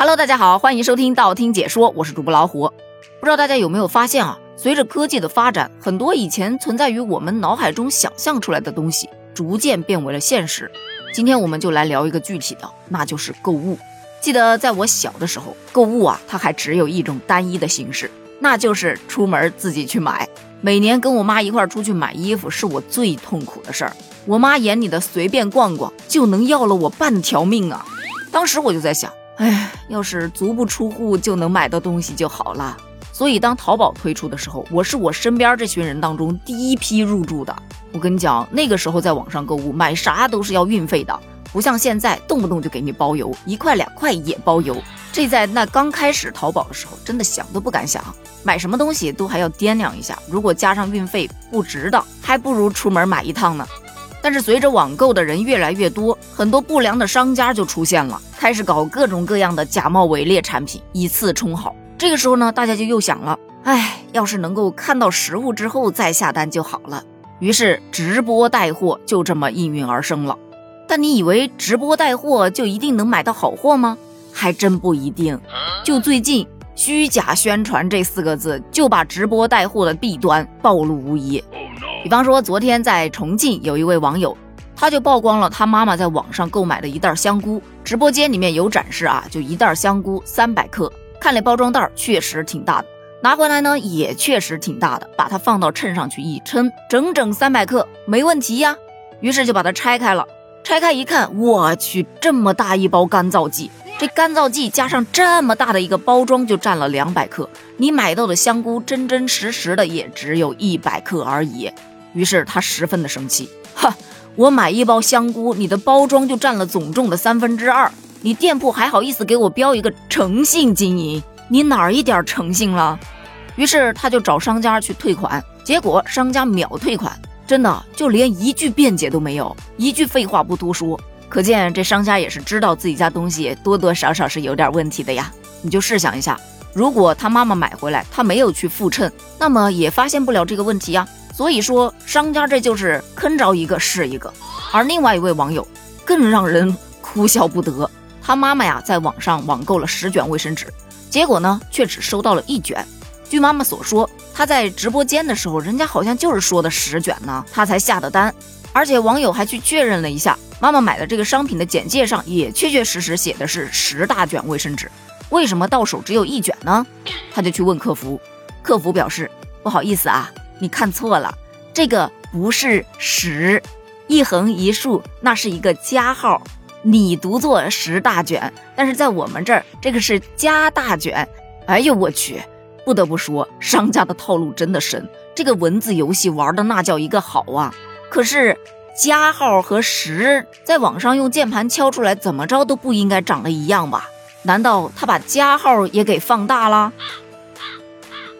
Hello，大家好，欢迎收听道听解说，我是主播老虎。不知道大家有没有发现啊？随着科技的发展，很多以前存在于我们脑海中想象出来的东西，逐渐变为了现实。今天我们就来聊一个具体的，那就是购物。记得在我小的时候，购物啊，它还只有一种单一的形式，那就是出门自己去买。每年跟我妈一块出去买衣服，是我最痛苦的事儿。我妈眼里的随便逛逛，就能要了我半条命啊！当时我就在想。哎，要是足不出户就能买到东西就好了。所以当淘宝推出的时候，我是我身边这群人当中第一批入驻的。我跟你讲，那个时候在网上购物买啥都是要运费的，不像现在动不动就给你包邮，一块两块也包邮。这在那刚开始淘宝的时候，真的想都不敢想，买什么东西都还要掂量一下，如果加上运费不值的，还不如出门买一趟呢。但是随着网购的人越来越多，很多不良的商家就出现了，开始搞各种各样的假冒伪劣产品，以次充好。这个时候呢，大家就又想了，哎，要是能够看到实物之后再下单就好了。于是直播带货就这么应运而生了。但你以为直播带货就一定能买到好货吗？还真不一定。就最近“虚假宣传”这四个字，就把直播带货的弊端暴露无遗。比方说，昨天在重庆有一位网友，他就曝光了他妈妈在网上购买的一袋香菇，直播间里面有展示啊，就一袋香菇三百克，看了包装袋确实挺大的，拿回来呢也确实挺大的，把它放到秤上去一称，整整三百克，没问题呀。于是就把它拆开了，拆开一看，我去，这么大一包干燥剂，这干燥剂加上这么大的一个包装就占了两百克，你买到的香菇真真实实的也只有一百克而已。于是他十分的生气，哈，我买一包香菇，你的包装就占了总重的三分之二，你店铺还好意思给我标一个诚信经营，你哪儿一点诚信了？于是他就找商家去退款，结果商家秒退款，真的就连一句辩解都没有，一句废话不多说，可见这商家也是知道自己家东西多多少少是有点问题的呀。你就试想一下，如果他妈妈买回来，他没有去复称，那么也发现不了这个问题呀。所以说，商家这就是坑着一个是一个。而另外一位网友更让人哭笑不得，他妈妈呀在网上网购了十卷卫生纸，结果呢却只收到了一卷。据妈妈所说，她在直播间的时候，人家好像就是说的十卷呢，她才下的单。而且网友还去确认了一下，妈妈买的这个商品的简介上也确确实实写的是十大卷卫生纸，为什么到手只有一卷呢？他就去问客服，客服表示不好意思啊。你看错了，这个不是十，一横一竖，那是一个加号，你读作十大卷，但是在我们这儿，这个是加大卷。哎呦我去，不得不说，商家的套路真的深，这个文字游戏玩的那叫一个好啊！可是加号和十在网上用键盘敲出来，怎么着都不应该长得一样吧？难道他把加号也给放大了？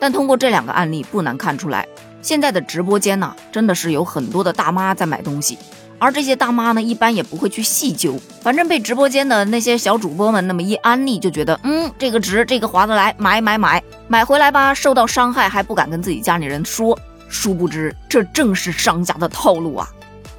但通过这两个案例，不难看出来。现在的直播间呢，真的是有很多的大妈在买东西，而这些大妈呢，一般也不会去细究，反正被直播间的那些小主播们那么一安利，就觉得嗯，这个值，这个划得来，买买买，买回来吧，受到伤害还不敢跟自己家里人说，殊不知这正是商家的套路啊。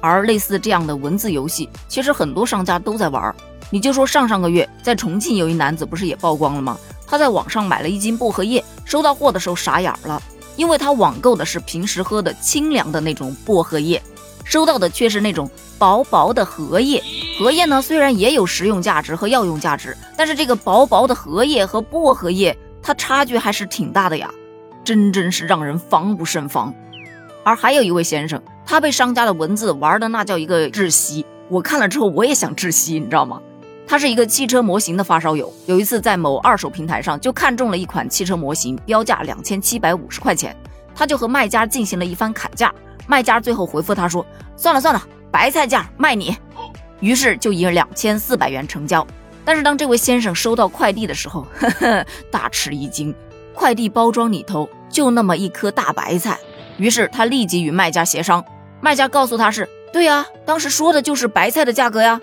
而类似这样的文字游戏，其实很多商家都在玩。你就说上上个月在重庆有一男子不是也曝光了吗？他在网上买了一斤薄荷叶，收到货的时候傻眼了。因为他网购的是平时喝的清凉的那种薄荷叶，收到的却是那种薄薄的荷叶。荷叶呢，虽然也有食用价值和药用价值，但是这个薄薄的荷叶和薄荷叶，它差距还是挺大的呀，真真是让人防不胜防。而还有一位先生，他被商家的文字玩的那叫一个窒息，我看了之后我也想窒息，你知道吗？他是一个汽车模型的发烧友，有一次在某二手平台上就看中了一款汽车模型，标价两千七百五十块钱，他就和卖家进行了一番砍价，卖家最后回复他说：“算了算了，白菜价卖你。”于是就以两千四百元成交。但是当这位先生收到快递的时候，呵呵，大吃一惊，快递包装里头就那么一颗大白菜。于是他立即与卖家协商，卖家告诉他是对呀，当时说的就是白菜的价格呀。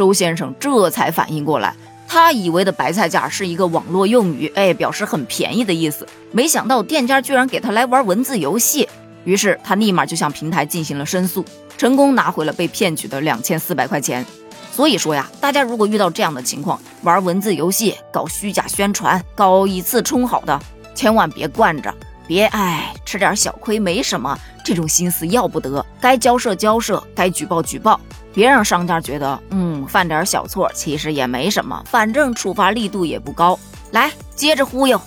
周先生这才反应过来，他以为的白菜价是一个网络用语，哎，表示很便宜的意思。没想到店家居然给他来玩文字游戏，于是他立马就向平台进行了申诉，成功拿回了被骗取的两千四百块钱。所以说呀，大家如果遇到这样的情况，玩文字游戏、搞虚假宣传、搞以次充好的，千万别惯着，别哎吃点小亏没什么，这种心思要不得。该交涉交涉，该举报举报，别让商家觉得嗯犯点小错其实也没什么，反正处罚力度也不高。来，接着忽悠，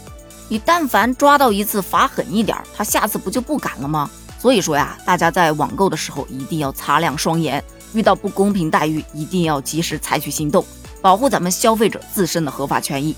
你但凡抓到一次罚狠一点，他下次不就不敢了吗？所以说呀，大家在网购的时候一定要擦亮双眼。遇到不公平待遇，一定要及时采取行动，保护咱们消费者自身的合法权益。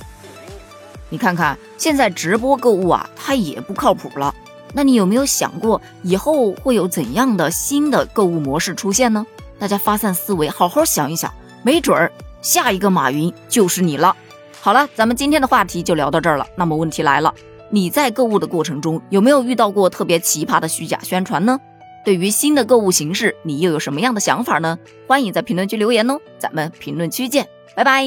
你看看现在直播购物啊，它也不靠谱了。那你有没有想过，以后会有怎样的新的购物模式出现呢？大家发散思维，好好想一想，没准儿下一个马云就是你了。好了，咱们今天的话题就聊到这儿了。那么问题来了，你在购物的过程中有没有遇到过特别奇葩的虚假宣传呢？对于新的购物形式，你又有什么样的想法呢？欢迎在评论区留言哦，咱们评论区见，拜拜。